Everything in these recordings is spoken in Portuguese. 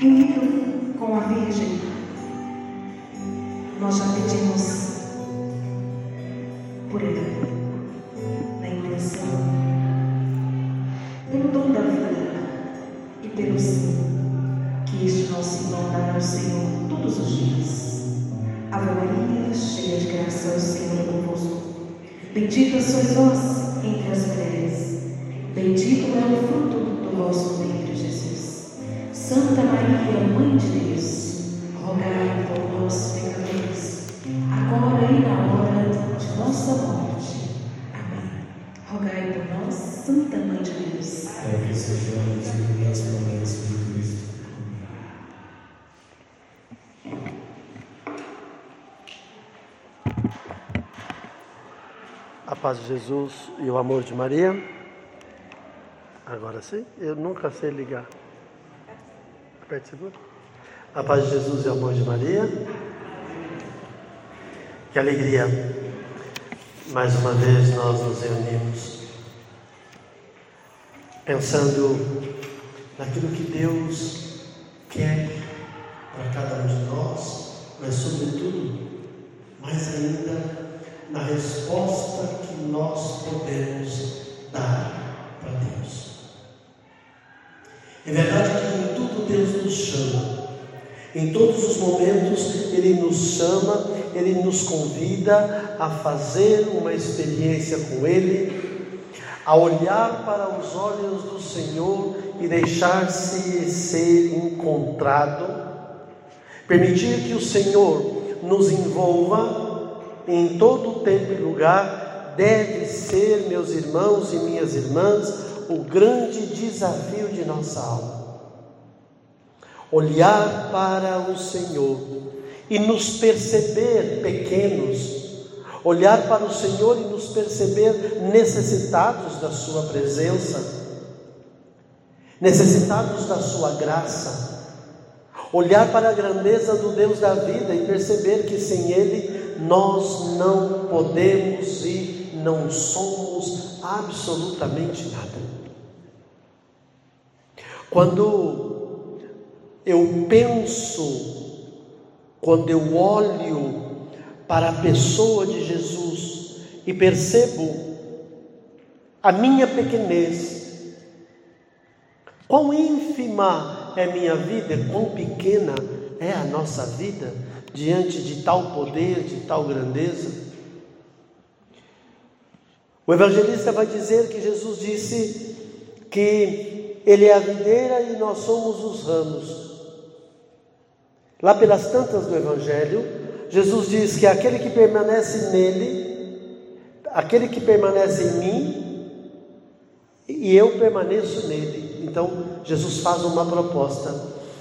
reunido com a Virgem, nós já pedimos por ele, na intenção, pelo dom da vida e pelo sim que este nosso irmão dará ao Senhor todos os dias. Ave Maria, cheia de graça, o Senhor é convosco. Bendita sois vós entre as mulheres, bendito é o fruto do vosso ventre, paz de Jesus e o amor de Maria. Agora sim, eu nunca sei ligar. Seguro. A paz de Jesus e o amor de Maria. Que alegria. Mais uma vez nós nos reunimos pensando naquilo que Deus quer para cada um de nós, mas sobretudo, mais ainda, na resposta que nós podemos dar para Deus. É verdade que Deus nos chama. Em todos os momentos Ele nos chama, Ele nos convida a fazer uma experiência com Ele, a olhar para os olhos do Senhor e deixar-se ser encontrado, permitir que o Senhor nos envolva em todo tempo e lugar, deve ser, meus irmãos e minhas irmãs, o grande desafio de nossa alma. Olhar para o Senhor e nos perceber pequenos, olhar para o Senhor e nos perceber necessitados da Sua presença, necessitados da Sua graça, olhar para a grandeza do Deus da vida e perceber que sem Ele nós não podemos e não somos absolutamente nada. Quando eu penso, quando eu olho para a pessoa de Jesus e percebo a minha pequenez, quão ínfima é minha vida, quão pequena é a nossa vida diante de tal poder, de tal grandeza. O evangelista vai dizer que Jesus disse que ele é a videira e nós somos os ramos. Lá pelas tantas do Evangelho, Jesus diz que aquele que permanece nele, aquele que permanece em mim, e eu permaneço nele. Então, Jesus faz uma proposta.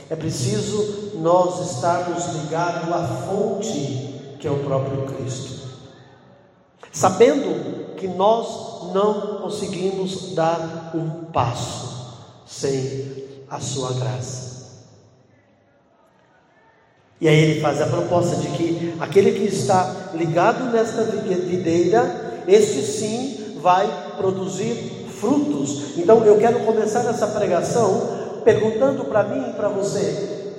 É preciso nós estarmos ligados à fonte, que é o próprio Cristo. Sabendo que nós não conseguimos dar um passo sem a sua graça. E aí ele faz a proposta de que aquele que está ligado nesta videira, este sim vai produzir frutos. Então eu quero começar essa pregação perguntando para mim e para você: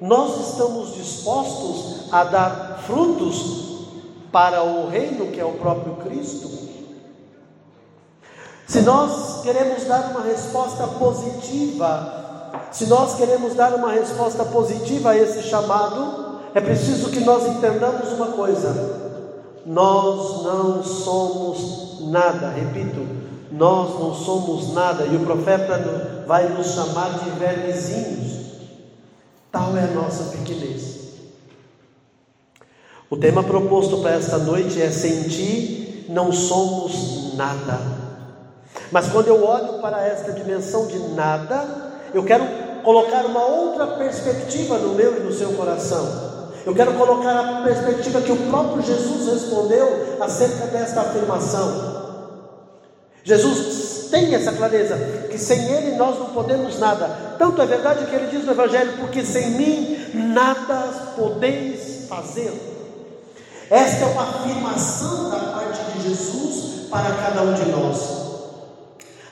nós estamos dispostos a dar frutos para o reino que é o próprio Cristo? Se nós queremos dar uma resposta positiva, se nós queremos dar uma resposta positiva a esse chamado, é preciso que nós entendamos uma coisa: nós não somos nada, repito, nós não somos nada, e o profeta vai nos chamar de vermezinhos, tal é a nossa pequenez. O tema proposto para esta noite é: sem ti não somos nada. Mas quando eu olho para esta dimensão de nada, eu quero colocar uma outra perspectiva no meu e no seu coração. Eu quero colocar a perspectiva que o próprio Jesus respondeu acerca desta afirmação. Jesus tem essa clareza que sem Ele nós não podemos nada. Tanto é verdade que Ele diz no Evangelho: porque sem mim nada podeis fazer. Esta é uma afirmação da parte de Jesus para cada um de nós.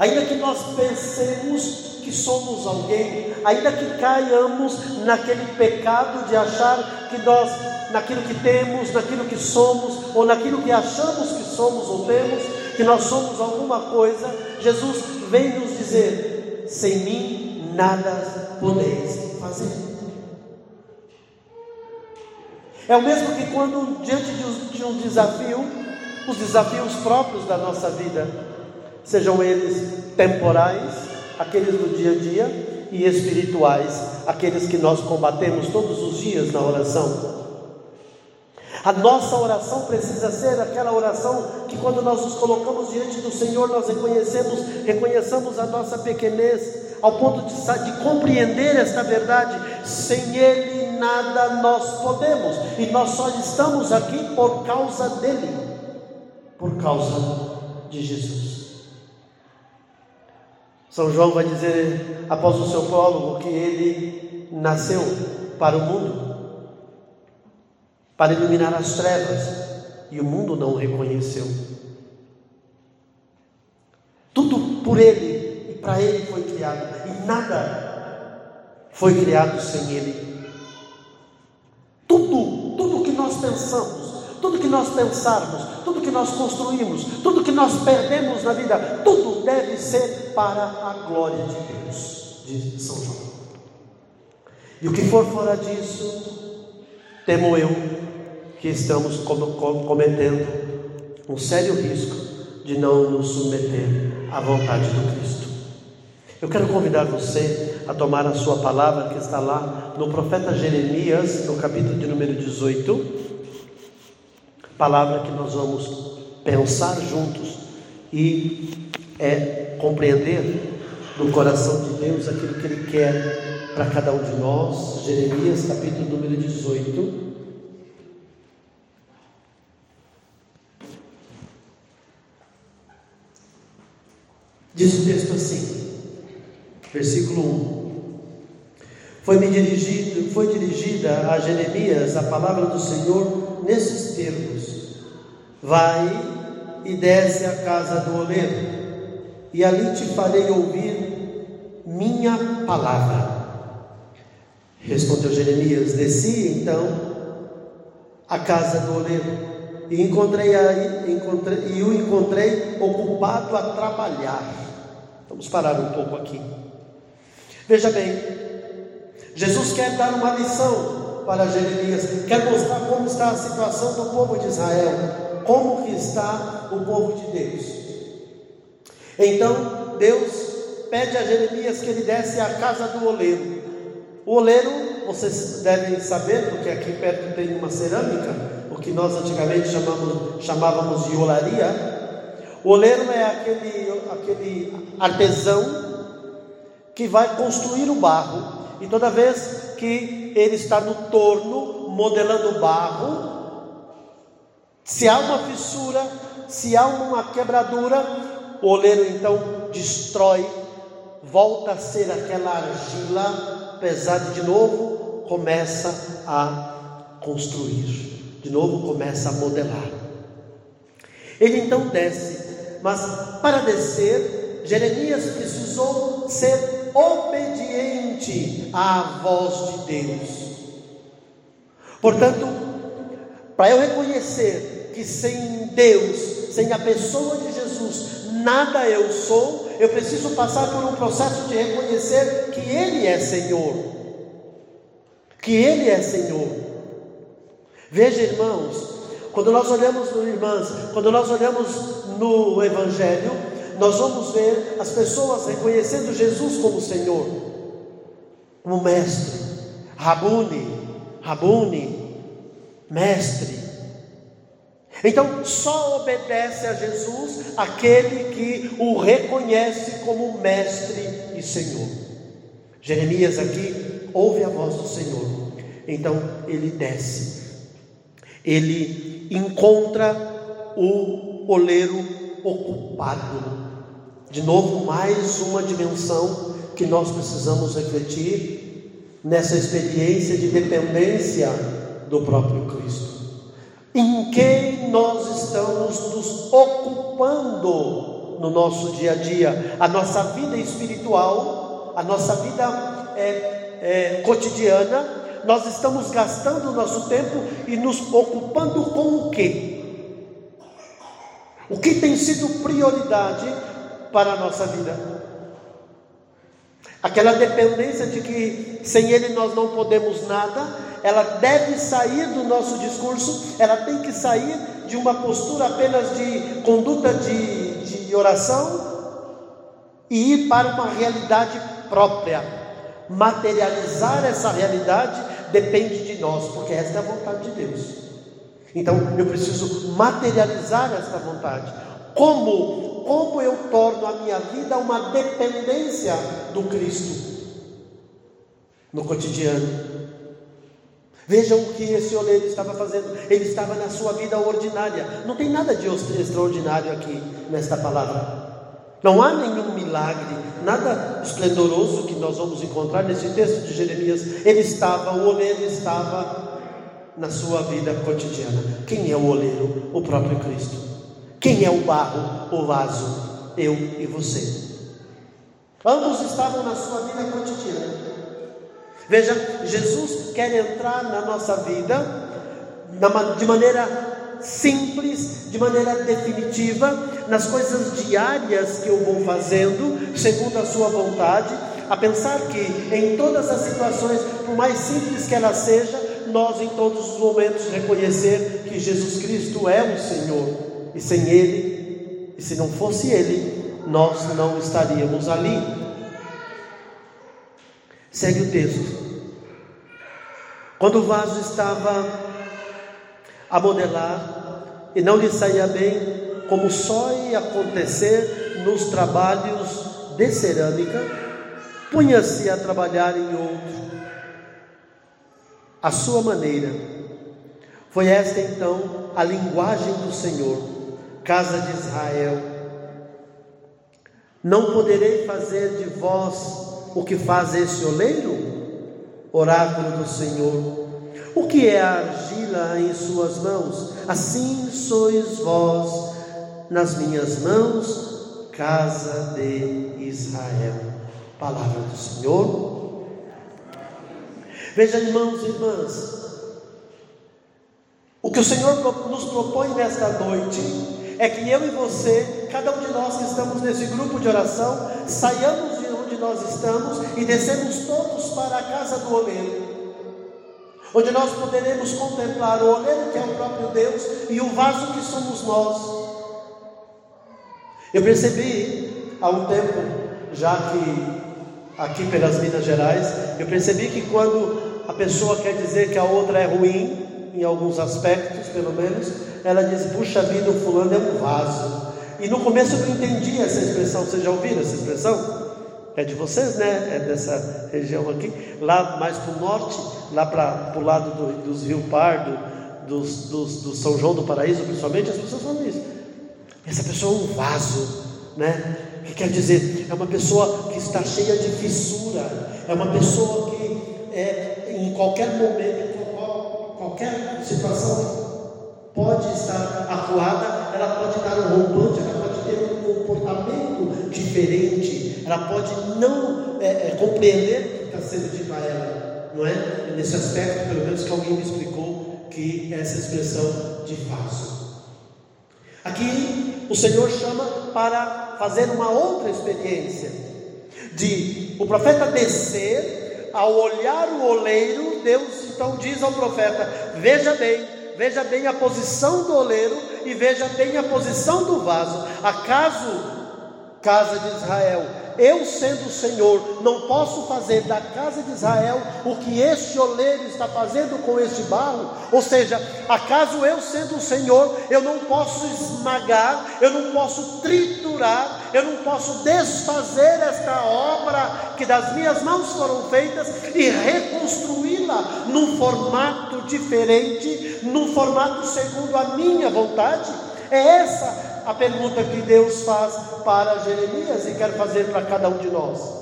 Ainda que nós pensemos que somos alguém, ainda que caiamos naquele pecado de achar que nós, naquilo que temos, naquilo que somos, ou naquilo que achamos que somos ou temos, que nós somos alguma coisa, Jesus vem nos dizer: sem mim nada podeis fazer. É o mesmo que quando, diante de um desafio, os desafios próprios da nossa vida, sejam eles temporais, aqueles do dia a dia, e espirituais, aqueles que nós combatemos todos os dias na oração. A nossa oração precisa ser aquela oração que quando nós nos colocamos diante do Senhor, nós reconhecemos, reconheçamos a nossa pequenez, ao ponto de, de compreender esta verdade. Sem Ele nada nós podemos, e nós só estamos aqui por causa dele, por causa de Jesus. São João vai dizer, após o seu prólogo, que ele nasceu para o mundo para iluminar as trevas, e o mundo não o reconheceu. Tudo por ele e para ele foi criado, e nada foi criado sem ele. Tudo, tudo que nós pensamos, tudo que nós pensarmos, tudo que nós construímos, tudo que nós perdemos na vida, tudo deve ser para a glória de Deus, diz São João. E o que for fora disso, temo eu que estamos cometendo um sério risco de não nos submeter à vontade do Cristo. Eu quero convidar você a tomar a sua palavra que está lá no profeta Jeremias, no capítulo de número 18, palavra que nós vamos pensar juntos e é compreender no coração de Deus aquilo que Ele quer para cada um de nós. Jeremias, capítulo número 18. Diz o texto assim, versículo 1. Foi-me dirigido, foi dirigida a Jeremias a palavra do Senhor nesses termos: Vai e desce à casa do oleiro, e ali te farei ouvir minha palavra. Respondeu Jeremias: Desci então à casa do oleiro e encontrei, aí, encontrei e o encontrei ocupado a trabalhar. Vamos parar um pouco aqui. Veja bem, Jesus quer dar uma lição para Jeremias, quer mostrar como está a situação do povo de Israel, como que está o povo de Deus. Então, Deus pede a Jeremias que ele desce à casa do oleiro. O oleiro, vocês devem saber, porque aqui perto tem uma cerâmica, o que nós antigamente chamamos, chamávamos de olaria, o oleiro é aquele, aquele artesão que vai construir o barro, e toda vez que ele está no torno modelando o barro, se há uma fissura, se há uma quebradura, o oleiro então destrói, volta a ser aquela argila pesada de novo, começa a construir, de novo começa a modelar. Ele então desce mas para descer, Jeremias precisou ser obediente à voz de Deus. Portanto, para eu reconhecer que sem Deus, sem a pessoa de Jesus, nada eu sou, eu preciso passar por um processo de reconhecer que Ele é Senhor. Que Ele é Senhor. Veja, irmãos, quando nós olhamos, irmãs, quando nós olhamos no Evangelho, nós vamos ver as pessoas reconhecendo Jesus como Senhor, como Mestre, Rabuni, Rabuni, Mestre. Então, só obedece a Jesus aquele que o reconhece como Mestre e Senhor. Jeremias aqui ouve a voz do Senhor, então ele desce, ele encontra o oleiro ocupado. De novo, mais uma dimensão que nós precisamos refletir nessa experiência de dependência do próprio Cristo. Em quem nós estamos nos ocupando no nosso dia a dia, a nossa vida espiritual, a nossa vida é, é, cotidiana, nós estamos gastando o nosso tempo e nos ocupando com o quê? O que tem sido prioridade para a nossa vida? Aquela dependência de que sem Ele nós não podemos nada, ela deve sair do nosso discurso, ela tem que sair de uma postura apenas de conduta de, de oração e ir para uma realidade própria. Materializar essa realidade depende de nós, porque esta é a vontade de Deus. Então eu preciso materializar esta vontade. Como? Como eu torno a minha vida uma dependência do Cristo no cotidiano. Vejam o que esse oleiro estava fazendo. Ele estava na sua vida ordinária. Não tem nada de extraordinário aqui nesta palavra. Não há nenhum milagre, nada esplendoroso que nós vamos encontrar nesse texto de Jeremias. Ele estava, o oleiro estava na sua vida cotidiana. Quem é o oleiro? O próprio Cristo. Quem é o barro, o vaso? Eu e você. Ambos estavam na sua vida cotidiana. Veja, Jesus quer entrar na nossa vida de maneira simples, de maneira definitiva, nas coisas diárias que eu vou fazendo, segundo a Sua vontade, a pensar que em todas as situações, por mais simples que ela seja, nós em todos os momentos reconhecer que Jesus Cristo é o Senhor, e sem Ele, e se não fosse Ele, nós não estaríamos ali. Segue o texto. Quando o vaso estava a modelar e não lhe saía bem, como só ia acontecer nos trabalhos de cerâmica, punha-se a trabalhar em outro, a sua maneira. Foi esta então a linguagem do Senhor, casa de Israel. Não poderei fazer de vós o que faz esse oleiro? Oráculo do Senhor. O que é a argila em suas mãos? Assim sois vós nas minhas mãos, casa de Israel. Palavra do Senhor. Veja, irmãos e irmãs, o que o Senhor nos propõe nesta noite é que eu e você, cada um de nós que estamos nesse grupo de oração, saiamos nós estamos e descemos todos para a casa do oleiro, onde nós poderemos contemplar o oleiro que é o próprio Deus e o vaso que somos nós. Eu percebi há um tempo, já que aqui pelas Minas Gerais, eu percebi que quando a pessoa quer dizer que a outra é ruim, em alguns aspectos pelo menos, ela diz: puxa vida, o fulano é um vaso. E no começo eu não entendi essa expressão, vocês já ouviram essa expressão? é de vocês, né? É dessa região aqui, lá mais para o norte, lá para o lado do, dos Rio Pardo, dos, dos, do São João do Paraíso, principalmente, as pessoas falam isso. Essa pessoa é um vaso, né? Que quer dizer, é uma pessoa que está cheia de fissura, é uma pessoa que é, em qualquer momento, em qualquer situação pode estar acuada, ela pode dar um rompante, ela pode ter um comportamento diferente, ela pode não é, é, compreender o que está sendo dito a ela, não é? Nesse aspecto, pelo menos que alguém me explicou que essa expressão de vaso. Aqui o Senhor chama para fazer uma outra experiência, de o profeta descer, ao olhar o oleiro, Deus então diz ao profeta: Veja bem, veja bem a posição do oleiro e veja bem a posição do vaso. Acaso, casa de Israel, eu sendo o Senhor, não posso fazer da casa de Israel o que este oleiro está fazendo com este barro? Ou seja, acaso eu sendo o Senhor, eu não posso esmagar, eu não posso triturar, eu não posso desfazer esta obra que das minhas mãos foram feitas e reconstruí-la num formato diferente, num formato segundo a minha vontade? É essa a pergunta que Deus faz para Jeremias e quer fazer para cada um de nós.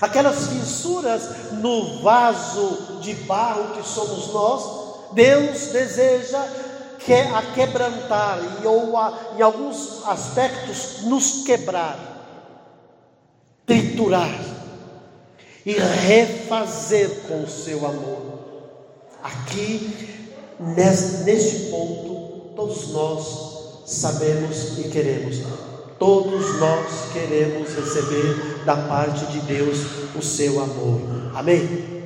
Aquelas fissuras no vaso de barro que somos nós, Deus deseja que, a quebrantar e, ou a, em alguns aspectos nos quebrar, triturar e refazer com o seu amor. Aqui, neste ponto, todos nós sabemos e queremos. Todos nós queremos receber da parte de Deus o seu amor. Amém?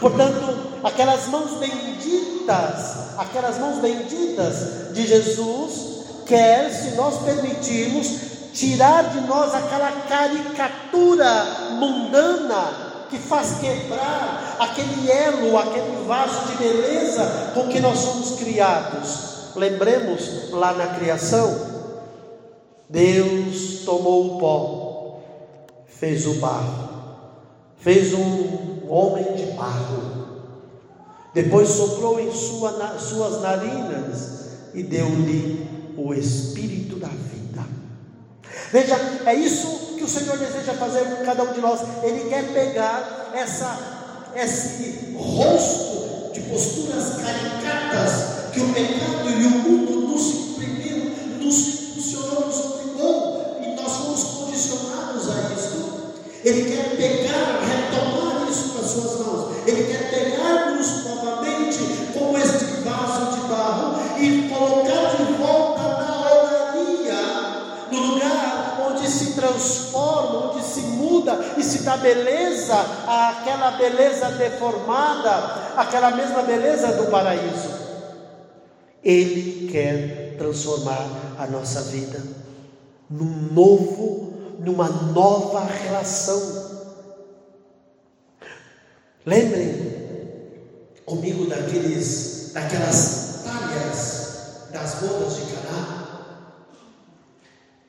Portanto, aquelas mãos benditas, aquelas mãos benditas de Jesus, quer, se nós permitirmos, tirar de nós aquela caricatura mundana que faz quebrar aquele elo, aquele vaso de beleza com que nós somos criados. Lembremos lá na criação, Deus tomou o pó, fez o barro, fez um homem de barro, depois soprou em sua, suas narinas e deu-lhe o espírito da vida. Veja, é isso que o Senhor deseja fazer com cada um de nós. Ele quer pegar essa, esse rosto de posturas caricatas que o pecado e o mundo nos imprimiram, nos impulsionou, nos obrigou e nós fomos condicionados a isso. Ele quer pegar, retomar isso nas suas mãos. Ele quer pegar-nos novamente como este vaso de barro e colocar de volta na oraria, no lugar onde se transforma, onde se muda e se dá beleza àquela beleza deformada, aquela mesma beleza do paraíso. Ele quer transformar a nossa vida num novo, numa nova relação. Lembrem comigo daqueles, daquelas talhas das bodas de Caná.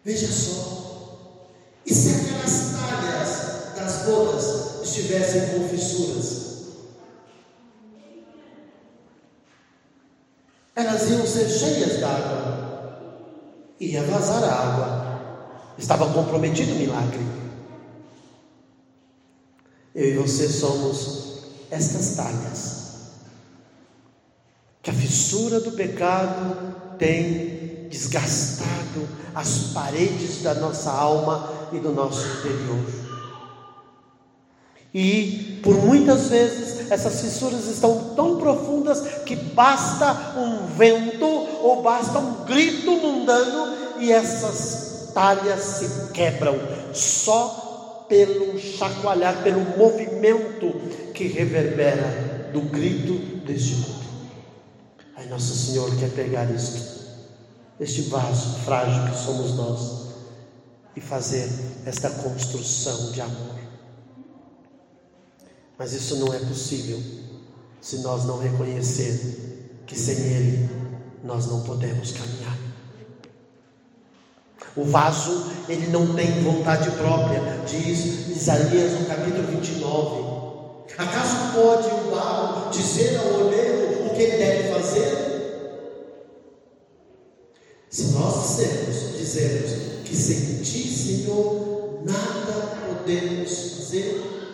Veja só. E se aquelas talhas das bodas estivessem com fissuras? Iam ser cheias d'água. Ia vazar a água. Estava comprometido o milagre. Eu e você somos estas talhas. Que a fissura do pecado tem desgastado as paredes da nossa alma e do nosso interior. E por muitas vezes essas fissuras estão tão profundas que basta um vento ou basta um grito mundano e essas talhas se quebram só pelo chacoalhar, pelo movimento que reverbera do grito deste mundo. Aí Nosso Senhor quer pegar isto, este vaso frágil que somos nós, e fazer esta construção de amor. Mas isso não é possível se nós não reconhecer que sem Ele nós não podemos caminhar. O vaso, ele não tem vontade própria, diz Isaías no capítulo 29. Acaso pode o barro dizer ao oleiro o que ele deve fazer? Se nós dissermos, dizermos que sem ti, Senhor, nada podemos fazer,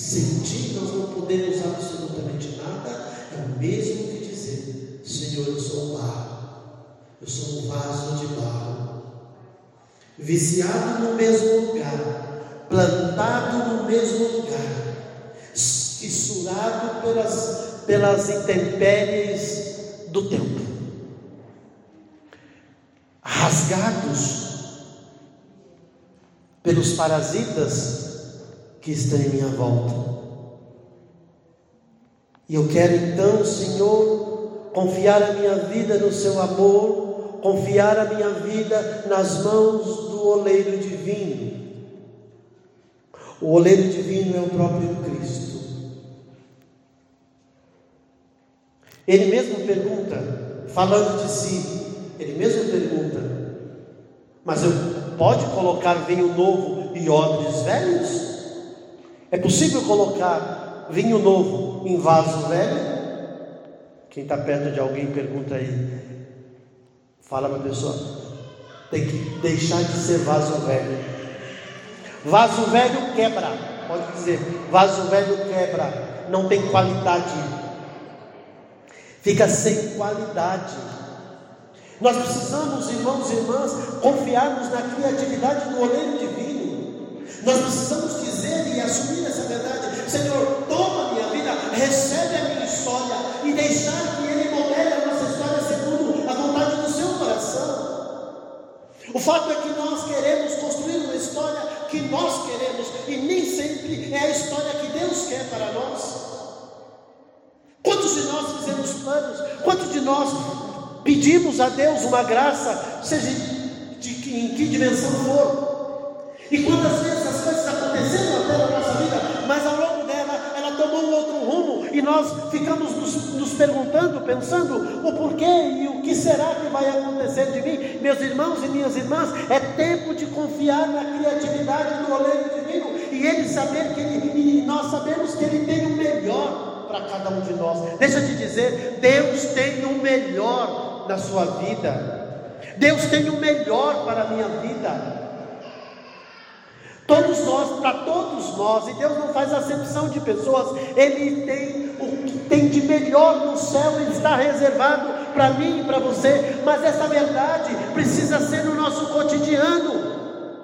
sem ti nós não podemos absolutamente nada, é o mesmo que dizer: Senhor, eu sou um barro, eu sou um vaso de barro, viciado no mesmo lugar, plantado no mesmo lugar, fissurado pelas, pelas intempéries do tempo, rasgados pelos parasitas que estão em minha volta. E eu quero então, Senhor, confiar a minha vida no Seu amor, confiar a minha vida nas mãos do oleiro divino. O oleiro divino é o próprio Cristo. Ele mesmo pergunta, falando de si, ele mesmo pergunta: Mas eu pode colocar vinho novo e odres velhos? É possível colocar vinho novo em vaso velho? Quem está perto de alguém pergunta aí. Fala para a pessoa. Tem que deixar de ser vaso velho. Vaso velho quebra. Pode dizer, vaso velho quebra. Não tem qualidade. fica sem qualidade. Nós precisamos, irmãos e irmãs, confiarmos na criatividade do oleiro divino. Nós precisamos e assumir essa verdade: Senhor, toma minha vida, recebe a minha história e deixar que Ele modele a nossa história segundo a vontade do seu coração. O fato é que nós queremos construir uma história que nós queremos e nem sempre é a história que Deus quer para nós. Quantos de nós fizemos planos? Quantos de nós pedimos a Deus uma graça, seja de em que dimensão for? E quantas vezes as coisas aconteceram até na nossa vida, mas ao longo dela ela tomou um outro rumo e nós ficamos nos, nos perguntando, pensando o porquê e o que será que vai acontecer de mim, meus irmãos e minhas irmãs. É tempo de confiar na criatividade do oleiro divino e ele saber que ele, e nós sabemos que ele tem o melhor para cada um de nós. Deixa eu te dizer, Deus tem o melhor na sua vida. Deus tem o melhor para a minha vida. Todos nós, para todos nós, e Deus não faz acepção de pessoas, Ele tem o que tem de melhor no céu, Ele está reservado para mim e para você, mas essa verdade precisa ser no nosso cotidiano.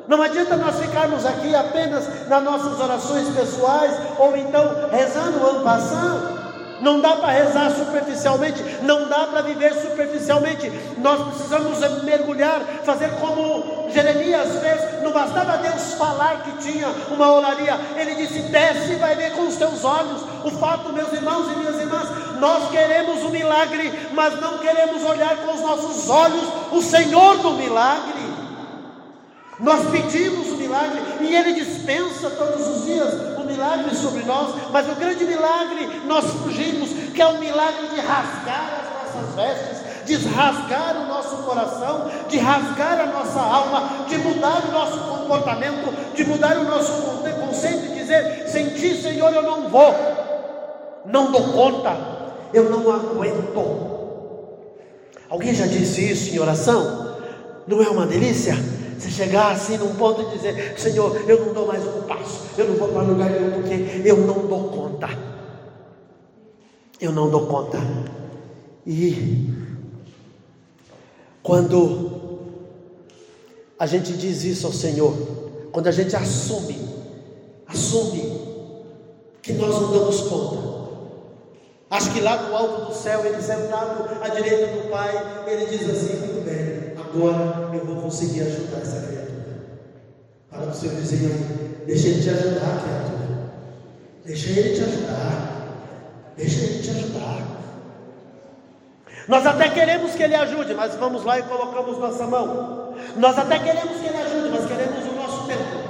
Não adianta nós ficarmos aqui apenas nas nossas orações pessoais ou então rezando o ano passado. Não dá para rezar superficialmente, não dá para viver superficialmente. Nós precisamos mergulhar, fazer como Jeremias fez. Não bastava Deus falar que tinha uma olaria, ele disse: desce e vai ver com os teus olhos. O fato, meus irmãos e minhas irmãs, nós queremos o milagre, mas não queremos olhar com os nossos olhos o Senhor do milagre. Nós pedimos o milagre e Ele dispensa todos os dias o milagre sobre nós, mas o grande milagre nós fugimos, que é o milagre de rasgar as nossas vestes, de rasgar o nosso coração, de rasgar a nossa alma, de mudar o nosso comportamento, de mudar o nosso conceito e dizer: Senti, Senhor, eu não vou, não dou conta, eu não aguento. Alguém já disse isso em oração? Não é uma delícia? Você chegar assim num ponto e dizer: Senhor, eu não dou mais um passo, eu não vou para lugar nenhum porque eu não dou conta. Eu não dou conta. E quando a gente diz isso ao Senhor, quando a gente assume, assume que nós não damos conta. Acho que lá no alto do céu, ele sentado à direita do Pai, ele diz assim: muito bem, agora eu vou conseguir ajudar essa criatura. Para o Senhor dizer, deixa ele te ajudar, criatura. Deixa ele te ajudar. Deixa ele te ajudar. Nós até queremos que ele ajude, mas vamos lá e colocamos nossa mão. Nós até queremos que ele ajude, mas queremos o nosso tempo.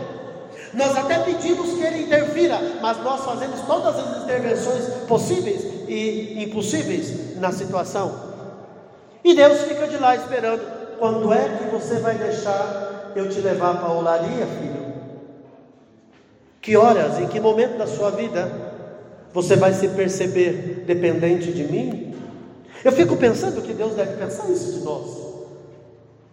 Nós até pedimos que ele interfira, mas nós fazemos todas as intervenções possíveis e impossíveis na situação. E Deus fica de lá esperando quando é que você vai deixar eu te levar para a olaria, filho? Que horas, em que momento da sua vida você vai se perceber dependente de mim? Eu fico pensando que Deus deve pensar isso de nós.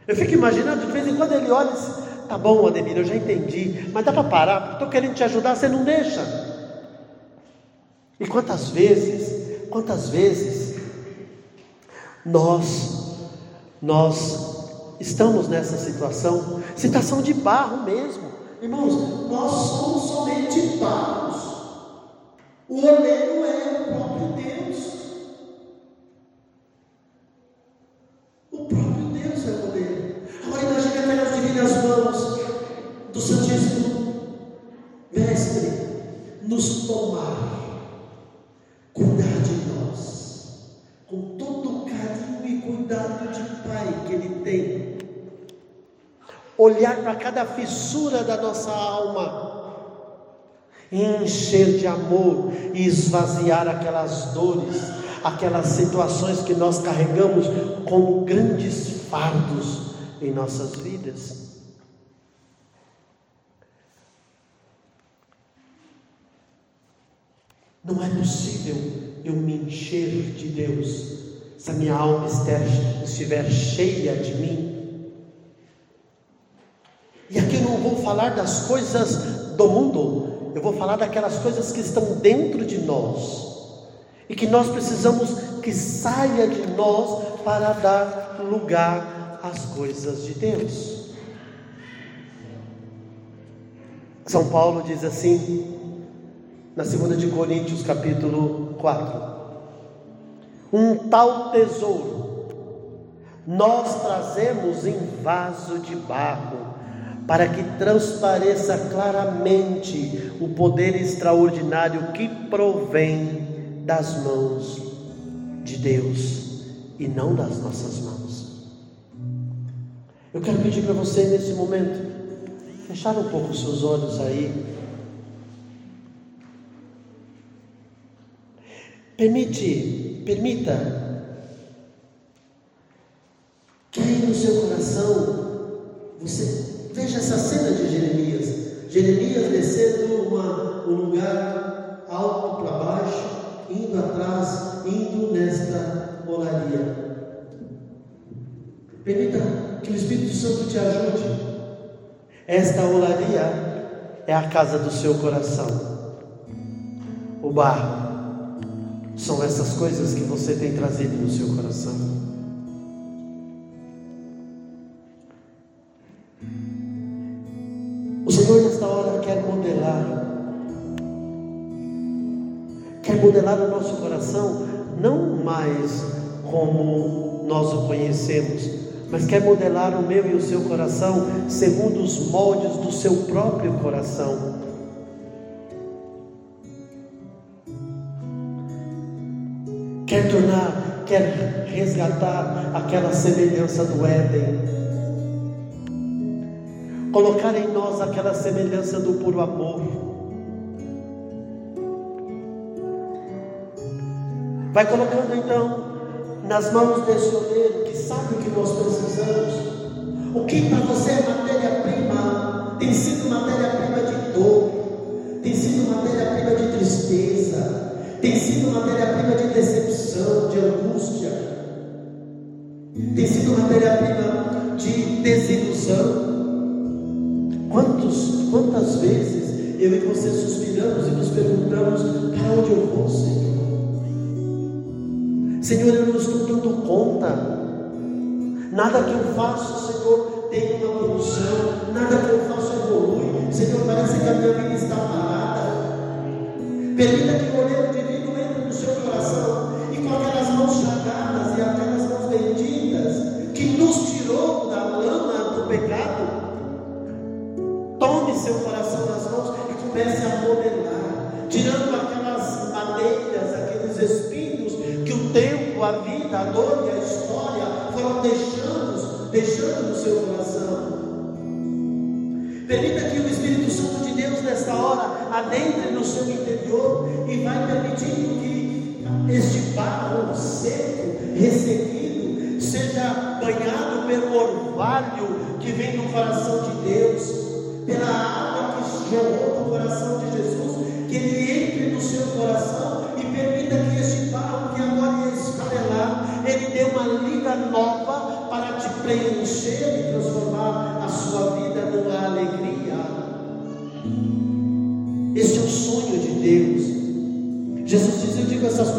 Eu fico imaginando, de vez em quando ele olha e diz: Tá bom, Ademir, eu já entendi, mas dá para parar, porque estou querendo te ajudar, você não deixa. E quantas vezes, quantas vezes nós, nós estamos nessa situação, situação de barro mesmo. Irmãos, nós somos somente barros. O oleiro é o próprio Deus. O próprio Deus é o oleiro. Agora imagine apenas dividir as mãos do Santíssimo Mestre nos tomar, cuidar de nós, com todo o carinho e cuidado de Pai que Ele tem olhar para cada fissura da nossa alma, encher de amor e esvaziar aquelas dores, aquelas situações que nós carregamos como grandes fardos em nossas vidas. Não é possível eu me encher de Deus se a minha alma estiver cheia de mim. E aqui eu não vou falar das coisas do mundo, eu vou falar daquelas coisas que estão dentro de nós e que nós precisamos que saia de nós para dar lugar às coisas de Deus. São Paulo diz assim, na segunda de Coríntios, capítulo 4. Um tal tesouro nós trazemos em vaso de barro, para que transpareça claramente o poder extraordinário que provém das mãos de Deus e não das nossas mãos. Eu quero pedir para você nesse momento fechar um pouco os seus olhos aí. Permite, permita que no seu coração você veja essa cena de Jeremias. Jeremias descendo uma, um lugar alto para baixo, indo atrás, indo nesta olaria. Permita que o Espírito Santo te ajude. Esta olaria é a casa do seu coração. O barro são essas coisas que você tem trazido no seu coração. O Senhor nesta hora quer modelar, quer modelar o nosso coração, não mais como nós o conhecemos, mas quer modelar o meu e o seu coração segundo os moldes do seu próprio coração. Quer tornar, quer resgatar aquela semelhança do Éden colocar em nós aquela semelhança do puro amor. Vai colocando então nas mãos desse oleiro que sabe o que nós precisamos. O que para você é matéria-prima tem sido matéria-prima de dor, tem sido matéria-prima de tristeza, tem sido matéria-prima de decepção, de angústia, tem sido matéria-prima de desilusão. Senhor, eu não estou dando conta. Nada que eu faço, Senhor, tem uma produção. Nada que eu faço evolui. Senhor, parece que a minha vida está parada. Permita que o olheiro deixando, no seu coração. Permita que o Espírito Santo de Deus, nesta hora, adentre no seu interior e vai permitindo que este barro seco,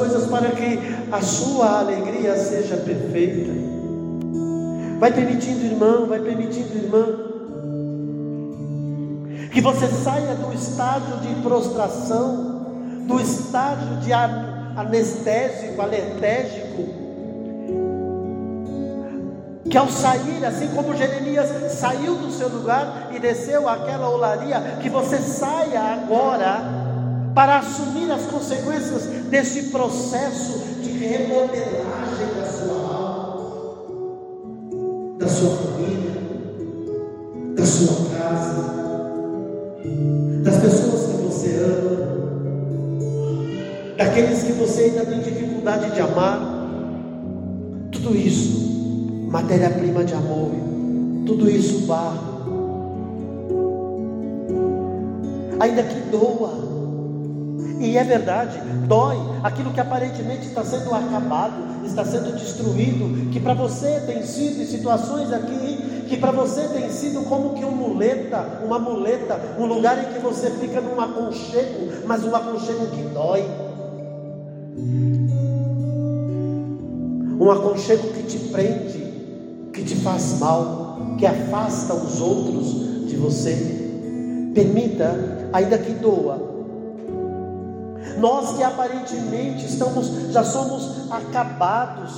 coisas para que a sua alegria seja perfeita. Vai permitindo, irmão, vai permitindo, irmã que você saia do estágio de prostração, do estágio de anestésico, alertégico, que ao sair, assim como Jeremias saiu do seu lugar e desceu àquela olaria, que você saia agora para assumir as consequências desse processo de remodelagem da sua alma, da sua família, da sua casa das pessoas que você ama, daqueles que você ainda tem dificuldade de amar. Tudo isso, matéria-prima de amor, tudo isso barro. Ainda que doa, e é verdade, dói aquilo que aparentemente está sendo acabado, está sendo destruído, que para você tem sido em situações aqui, que para você tem sido como que uma muleta, uma muleta, um lugar em que você fica num aconchego, mas um aconchego que dói. um aconchego que te prende, que te faz mal, que afasta os outros de você. Permita, ainda que doa, nós que aparentemente estamos, já somos acabados,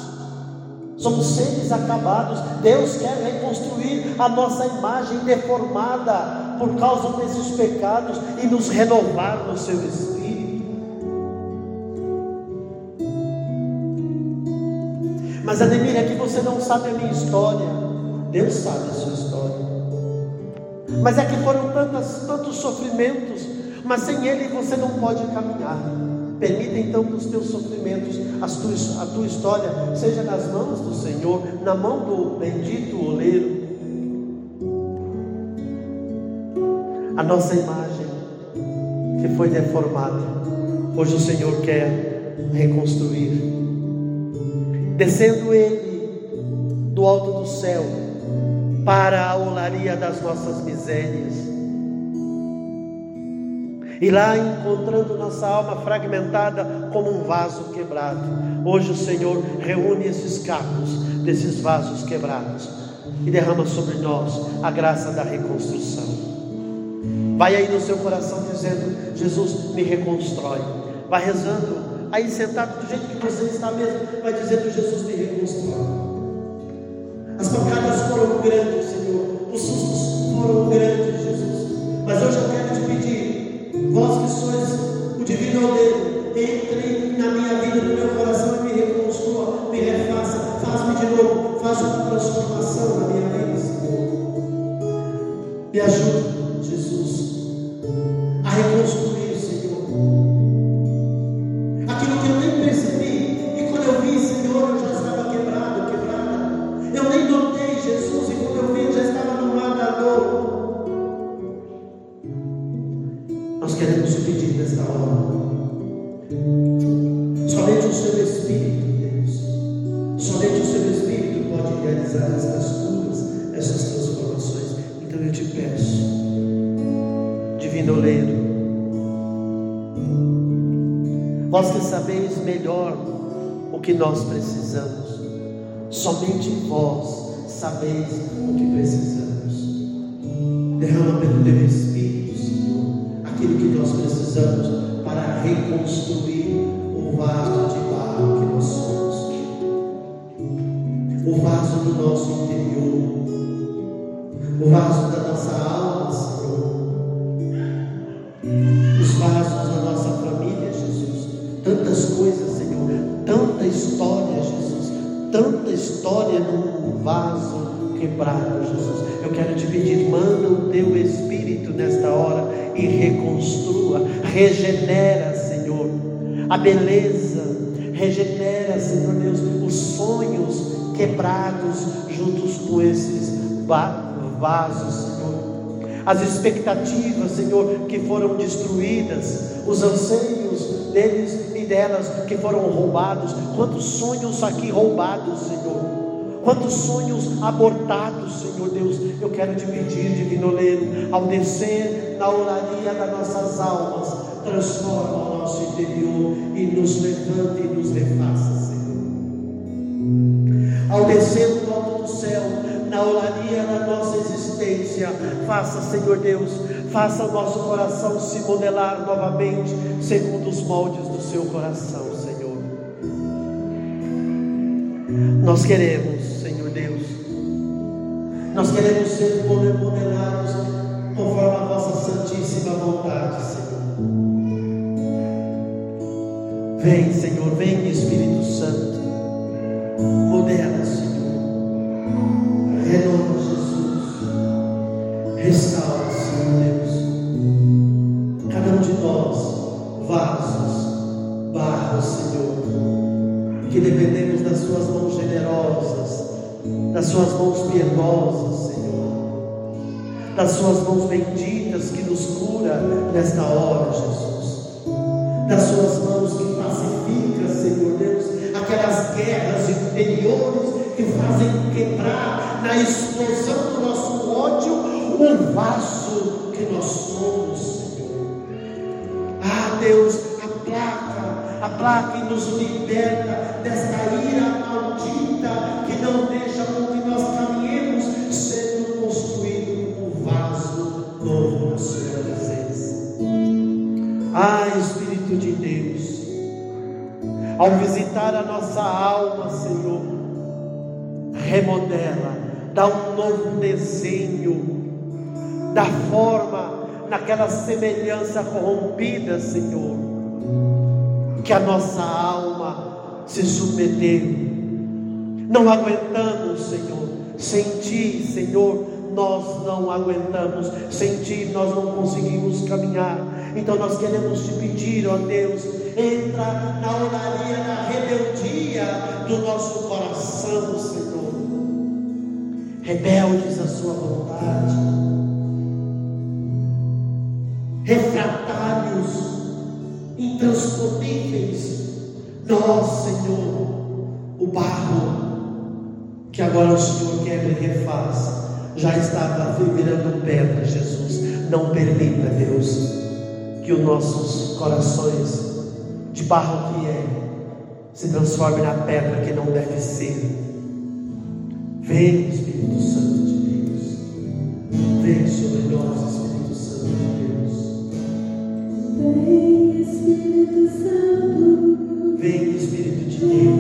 somos seres acabados. Deus quer reconstruir a nossa imagem deformada por causa desses pecados e nos renovar no seu espírito. Mas Ademir, é que você não sabe a minha história. Deus sabe a sua história. Mas é que foram tantas, tantos sofrimentos mas sem Ele você não pode caminhar. Permita então que os teus sofrimentos, as tuas, a tua história, seja nas mãos do Senhor, na mão do bendito oleiro. A nossa imagem que foi deformada, hoje o Senhor quer reconstruir. Descendo Ele do alto do céu para a olaria das nossas misérias e lá encontrando nossa alma fragmentada como um vaso quebrado. Hoje o Senhor reúne esses cacos desses vasos quebrados e derrama sobre nós a graça da reconstrução. Vai aí no seu coração dizendo: Jesus me reconstrói. Vai rezando, aí sentado do jeito que você está mesmo, vai dizendo: Jesus me reconstrói. As pancadas foram grandes, Me ajude, tantas coisas, Senhor, tanta história, Jesus, tanta história num vaso quebrado, Jesus. Eu quero te pedir, manda o teu Espírito nesta hora e reconstrua, regenera, Senhor, a beleza, regenera, Senhor Deus, os sonhos quebrados juntos com esses vasos, Senhor. As expectativas, Senhor, que foram destruídas, os anseios deles delas que foram roubados. Quantos sonhos aqui roubados, Senhor Quantos sonhos abortados, Senhor Deus, eu quero te pedir, divino oleiro, ao descer na olaria das nossas almas, transforma o nosso interior e nos levante e nos refaça, Senhor. Ao descer do alto do céu, na olaria da nossa existência, faça, Senhor Deus, faça o nosso coração se modelar novamente, segundo os moldes do seu coração, Senhor. Nós queremos nós queremos ser modelados conforme a vossa santíssima vontade, Senhor. Vem, Senhor, mãos generosas das suas mãos piedosas, Senhor, das suas mãos benditas que nos cura nesta hora, Jesus, das suas mãos que pacificam, Senhor Deus, aquelas guerras interiores que fazem quebrar na explosão do nosso ódio o vaso que nós somos, Senhor. Ah, Deus, aplaca aplaca e nos liberta desta ira maldita que não deixa com que nós caminhemos sendo construído um vaso novo na sua presença. Ah, Espírito de Deus, ao visitar a nossa alma, Senhor, remodela, dá um novo desenho da forma, naquela semelhança corrompida, Senhor, que a nossa alma se submeteu. Não aguentamos, Senhor, sem Ti, Senhor, nós não aguentamos, sem Ti nós não conseguimos caminhar. Então nós queremos te pedir, ó Deus, entra na oraria da rebeldia do nosso coração, Senhor. Rebeldes à Sua vontade, refratários, intransponíveis. Nós, Senhor, o barro que agora o Senhor quebra e refaz, já estava virando pedra, Jesus. Não permita, Deus, que os nossos corações de barro que é se transformem na pedra que não deve ser. Vem, Espírito Santo de Deus. Vem sobre nós, Espírito Santo de Deus. Vem, Espírito Santo. Vem, Espírito de Deus.